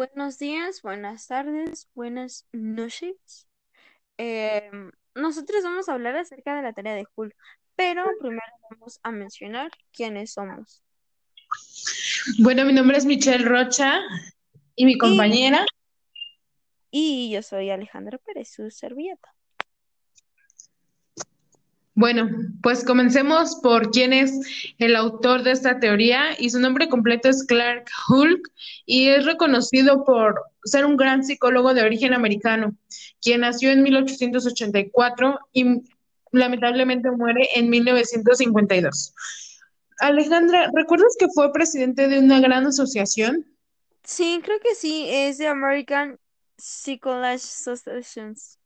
Buenos días, buenas tardes, buenas noches. Em, nosotros vamos a hablar acerca de la tarea de Hulk, pero primero vamos a mencionar quiénes somos. Bueno, mi nombre es Michelle Rocha y mi compañera. Y, yo soy Alejandra Pérez, su servilleta. Bueno, pues comencemos por quién es el autor de esta teoría y su nombre completo es Clark Hulk y es reconocido por ser un gran psicólogo de origen americano, quien nació en 1884 y lamentablemente muere en 1952. Alejandra, ¿recuerdas que fue presidente de una gran asociación? Sí, creo que sí, es de American Psychology Associations.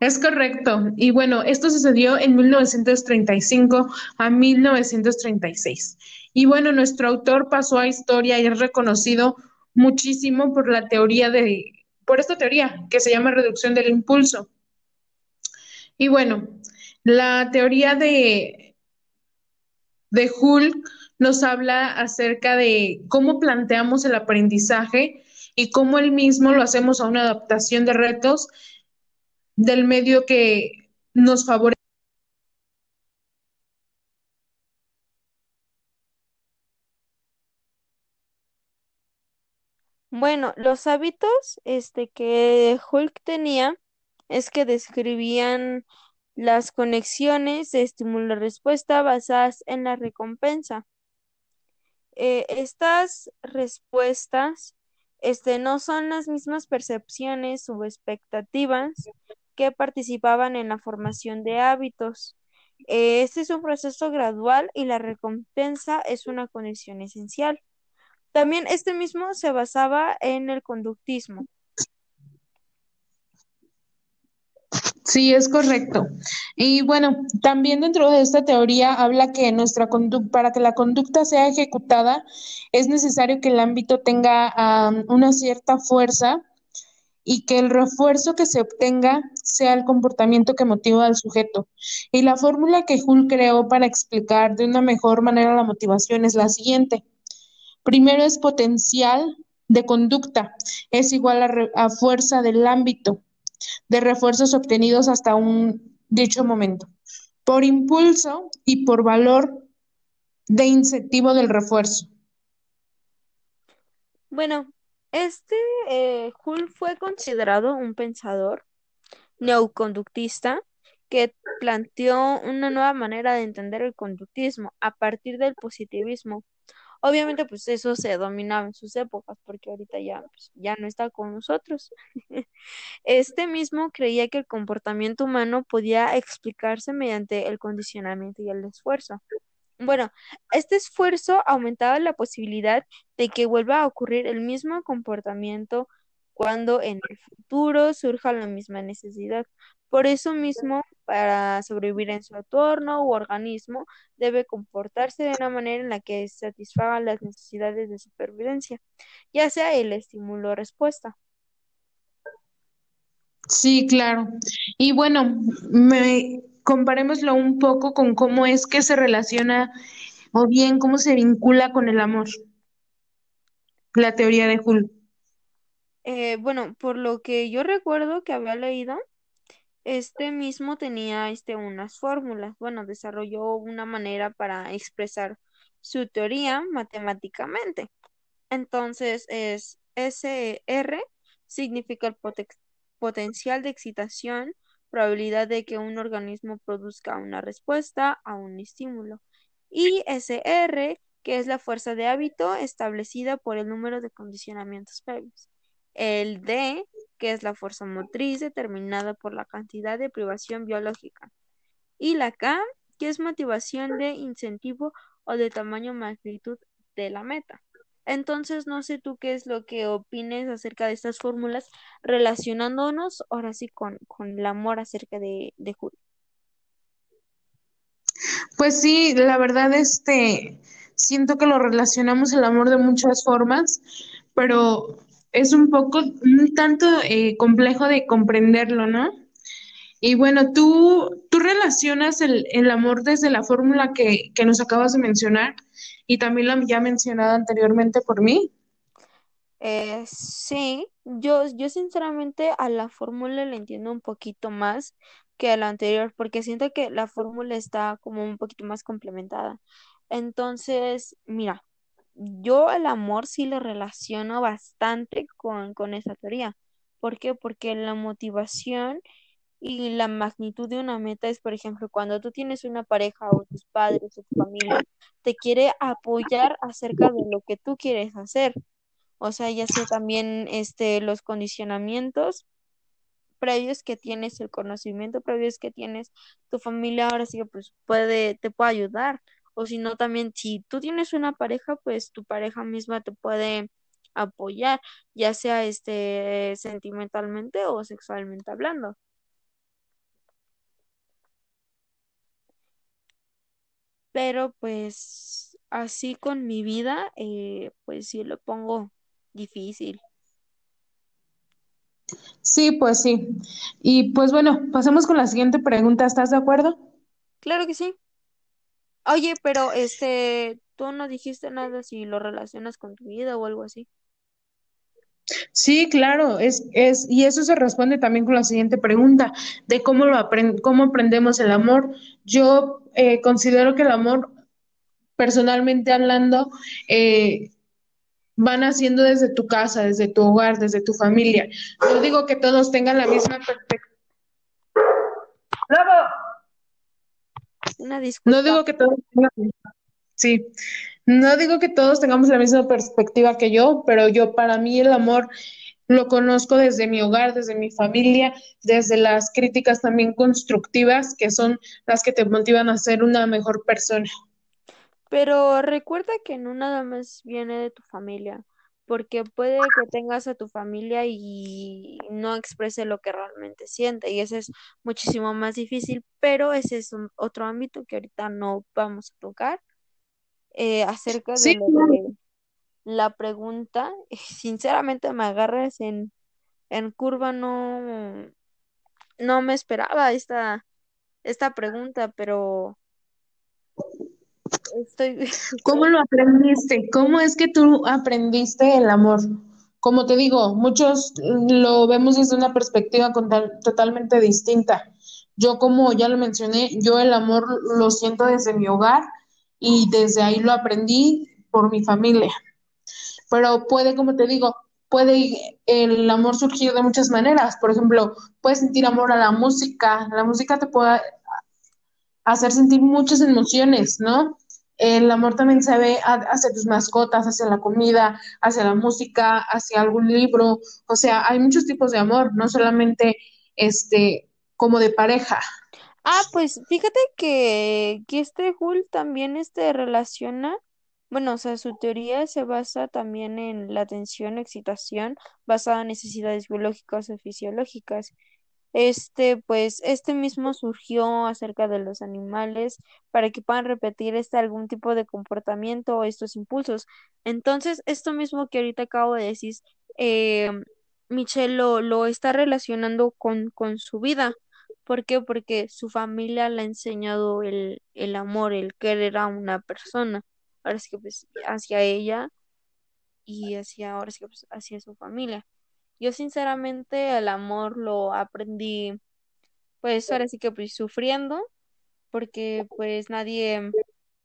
Es correcto. Y bueno, esto sucedió en 1935 a 1936. Y bueno, nuestro autor pasó a historia y es reconocido muchísimo por la teoría de, por esta teoría que se llama reducción del impulso. Y bueno, la teoría de, de Hull nos habla acerca de cómo planteamos el aprendizaje y cómo él mismo lo hacemos a una adaptación de retos del medio que nos favorece. Bueno, los hábitos este, que Hulk tenía es que describían las conexiones de estímulo-respuesta basadas en la recompensa. Eh, estas respuestas este, no son las mismas percepciones o expectativas que participaban en la formación de hábitos. Eh, este es un proceso gradual y la recompensa es una condición esencial. También este mismo se basaba en el conductismo. Sí, es correcto. Y bueno, también dentro de esta teoría habla que nuestra para que la conducta sea ejecutada es necesario que el ámbito tenga una cierta fuerza y que el refuerzo que se obtenga sea el comportamiento que motiva al sujeto. Y la fórmula que Hull creó para explicar de una mejor manera la motivación es la siguiente. Primero es potencial de conducta, es igual a, a fuerza del ámbito de refuerzos obtenidos hasta un dicho momento, por impulso y por valor de incentivo del refuerzo. Bueno, este eh, Hull fue considerado un pensador neoconductista que planteó una nueva manera de entender el conductismo a partir del positivismo. Obviamente, pues eso se dominaba en sus épocas, porque ahorita ya, pues, ya no está con nosotros. Este mismo creía que el comportamiento humano podía explicarse mediante el condicionamiento y el esfuerzo. Bueno, este esfuerzo aumentaba la posibilidad de que vuelva a ocurrir el mismo comportamiento cuando en el futuro surja la misma necesidad. Por eso mismo, para sobrevivir en su entorno u organismo, debe comportarse de una manera en la que satisfaga las necesidades de supervivencia, ya sea el estímulo-respuesta. Sí, claro. Y bueno, me, comparémoslo un poco con cómo es que se relaciona o bien cómo se vincula con el amor, la teoría de Hull. Eh, bueno, por lo que yo recuerdo que había leído, este mismo tenía este, unas fórmulas. Bueno, desarrolló una manera para expresar su teoría matemáticamente. Entonces es SR significa el potencial de excitación probabilidad de que un organismo produzca una respuesta a un estímulo. Y SR, que es la fuerza de hábito establecida por el número de condicionamientos previos. El D, que es la fuerza motriz determinada por la cantidad de privación biológica. Y la K, que es motivación de incentivo o de tamaño magnitud de la meta. Entonces, no sé tú qué es lo que opines acerca de estas fórmulas relacionándonos ahora sí con, el amor acerca de, de Julio. Pues sí, la verdad, este, siento que lo relacionamos el amor de muchas formas, pero es un poco, un tanto eh, complejo de comprenderlo, ¿no? Y bueno, tú, tú relacionas el, el amor desde la fórmula que, que nos acabas de mencionar y también la ya mencionada anteriormente por mí. Eh, sí, yo, yo sinceramente a la fórmula le entiendo un poquito más que a la anterior, porque siento que la fórmula está como un poquito más complementada. Entonces, mira, yo el amor sí lo relaciono bastante con, con esa teoría. ¿Por qué? Porque la motivación y la magnitud de una meta es, por ejemplo, cuando tú tienes una pareja o tus padres o tu familia, te quiere apoyar acerca de lo que tú quieres hacer. O sea, ya sea también este, los condicionamientos previos que tienes, el conocimiento previos que tienes, tu familia ahora sí que pues puede, te puede ayudar. O si no, también si tú tienes una pareja, pues tu pareja misma te puede apoyar, ya sea este sentimentalmente o sexualmente hablando. Pero pues así con mi vida, eh, pues sí lo pongo difícil. Sí, pues sí. Y pues bueno, pasemos con la siguiente pregunta. ¿Estás de acuerdo? Claro que sí. Oye, pero este, tú no dijiste nada si lo relacionas con tu vida o algo así. Sí, claro, es, es, y eso se responde también con la siguiente pregunta, de cómo lo aprend cómo aprendemos el amor. Yo eh, considero que el amor, personalmente hablando, eh, van haciendo desde tu casa, desde tu hogar, desde tu familia. No digo que todos tengan la misma perspectiva. Una No disculpa. digo que todos tengan, sí, no digo que todos tengamos la misma perspectiva que yo, pero yo para mí el amor lo conozco desde mi hogar, desde mi familia, desde las críticas también constructivas, que son las que te motivan a ser una mejor persona. Pero recuerda que no nada más viene de tu familia, porque puede que tengas a tu familia y no exprese lo que realmente siente, y eso es muchísimo más difícil, pero ese es un- otro ámbito que ahorita no vamos a tocar. Eh, acerca de Sí, lo de la pregunta, sinceramente me agarras en, en curva, no, no me esperaba esta, esta pregunta, pero estoy, ¿Cómo lo aprendiste? ¿Cómo es que tú aprendiste el amor? Como te digo, muchos lo vemos desde una perspectiva totalmente distinta. Yo, como ya lo mencioné, yo el amor lo siento desde mi hogar y desde ahí lo aprendí por mi familia. Pero puede, como te digo, puede el amor surgir de muchas maneras. Por ejemplo, puedes sentir amor a la música. La música te puede hacer sentir muchas emociones, ¿no? El amor también se ve hacia tus mascotas, hacia la comida, hacia la música, hacia algún libro. O sea, hay muchos tipos de amor, no solamente este como de pareja. Ah, pues fíjate que, que este Hull también este relaciona, bueno, o sea, su teoría se basa también en la atención, excitación, basada en necesidades biológicas o fisiológicas. Este, pues, este mismo surgió acerca de los animales para que puedan repetir este algún tipo de comportamiento o estos impulsos. Entonces, esto mismo que ahorita acabo de decir, eh, Michelle lo, lo está relacionando con, con su vida. ¿Por qué? Porque su familia le ha enseñado el, el amor, el querer a una persona. Ahora sí que pues hacia ella y hacia, ahora sí que pues hacia su familia. Yo sinceramente el amor lo aprendí pues ahora sí que pues sufriendo porque pues nadie,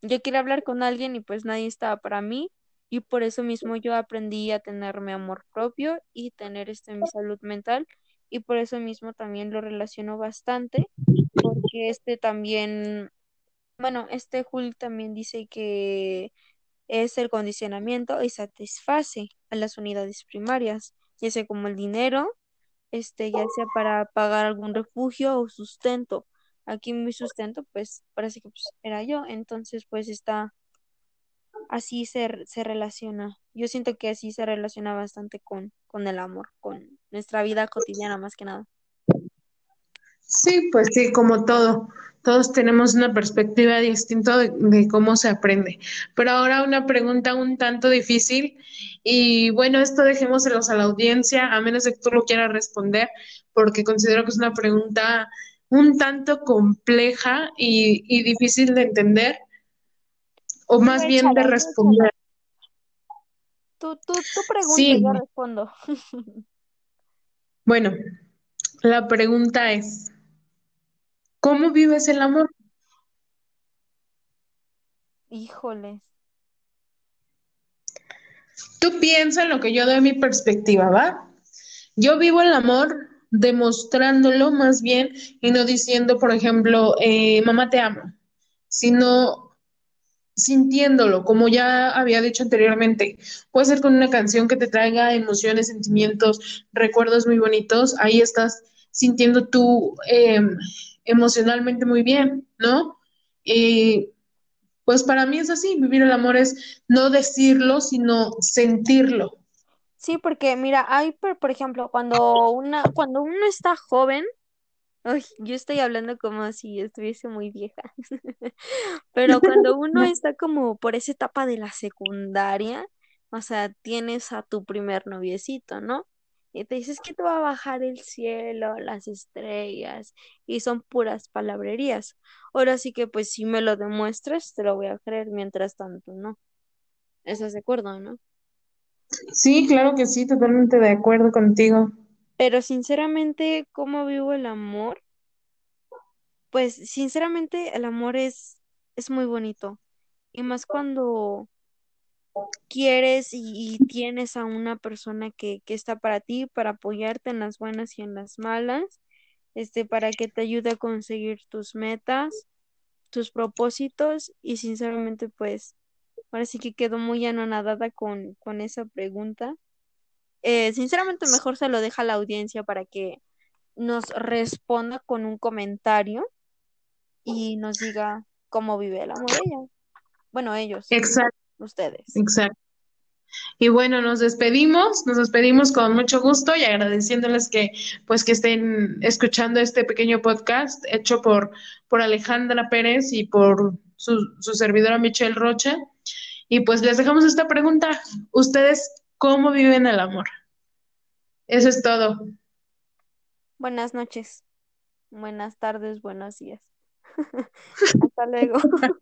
yo quería hablar con alguien y pues nadie estaba para mí y por eso mismo yo aprendí a tener mi amor propio y tener este mi salud mental y por eso mismo también lo relaciono bastante porque este también, bueno, este Jul también dice que es el condicionamiento y satisface a las unidades primarias, ya sea como el dinero, este, ya sea para pagar algún refugio o sustento. Aquí mi sustento, pues, parece que pues, era yo, entonces, pues, está, así se, se relaciona. Yo siento que así se relaciona bastante con, con el amor, con nuestra vida cotidiana más que nada. Sí, pues sí, como todo. Todos tenemos una perspectiva distinta de, cómo se aprende. Pero ahora una pregunta un tanto difícil y bueno, esto dejémoselos a la audiencia, a menos que tú lo quieras responder, porque considero que es una pregunta un tanto compleja y difícil de entender, o más bien de responder. Tú, tú, tú pregunta y yo Sí, respondo. bueno, la pregunta es, ¿cómo vives el amor? Híjoles. Tú piensa en lo que yo doy mi perspectiva, ¿va? Yo vivo el amor demostrándolo más bien y no diciendo, por ejemplo, eh, mamá te amo, sino sintiéndolo, como ya había dicho anteriormente. Puede ser con una canción que te traiga emociones, sentimientos, recuerdos muy bonitos, ahí estás sintiendo tú eh, emocionalmente muy bien, ¿no? Y pues para mí es así, vivir el amor es no decirlo, sino sentirlo. Sí, porque mira, hay, por, por ejemplo, cuando una, cuando uno está joven, Ay, yo estoy hablando como si estuviese muy vieja. Pero cuando uno está como por esa etapa de la secundaria, o sea, tienes a tu primer noviecito, ¿no? Y te dices que te va a bajar el cielo, las estrellas, y son puras palabrerías. Ahora sí que, pues, si me lo demuestras, te lo voy a creer, mientras tanto, ¿no? ¿Estás de acuerdo, no? Sí, claro que sí, totalmente de acuerdo contigo. Pero sinceramente, ¿cómo vivo el amor? Pues, sinceramente, el amor es, es muy bonito. Y más cuando quieres y, tienes a una persona que, que está para ti, para apoyarte en las buenas y en las malas, este, para que te ayude a conseguir tus metas, tus propósitos, y sinceramente, pues, ahora sí que quedo muy anonadada con, con esa pregunta. Eh, sinceramente, mejor se lo deja a la audiencia para que nos responda con un comentario y nos diga cómo vive el amor ella. Bueno, ellos, Exacto, ustedes. exacto. Y bueno, nos despedimos, nos despedimos con mucho gusto y agradeciéndoles que pues que estén escuchando este pequeño podcast hecho por, por Alejandra Pérez y por su, su servidora Michelle Rocha. Y pues les dejamos esta pregunta. ¿Ustedes cómo viven el amor? Eso es todo. Buenas noches, buenas tardes, buenos días. Hasta luego.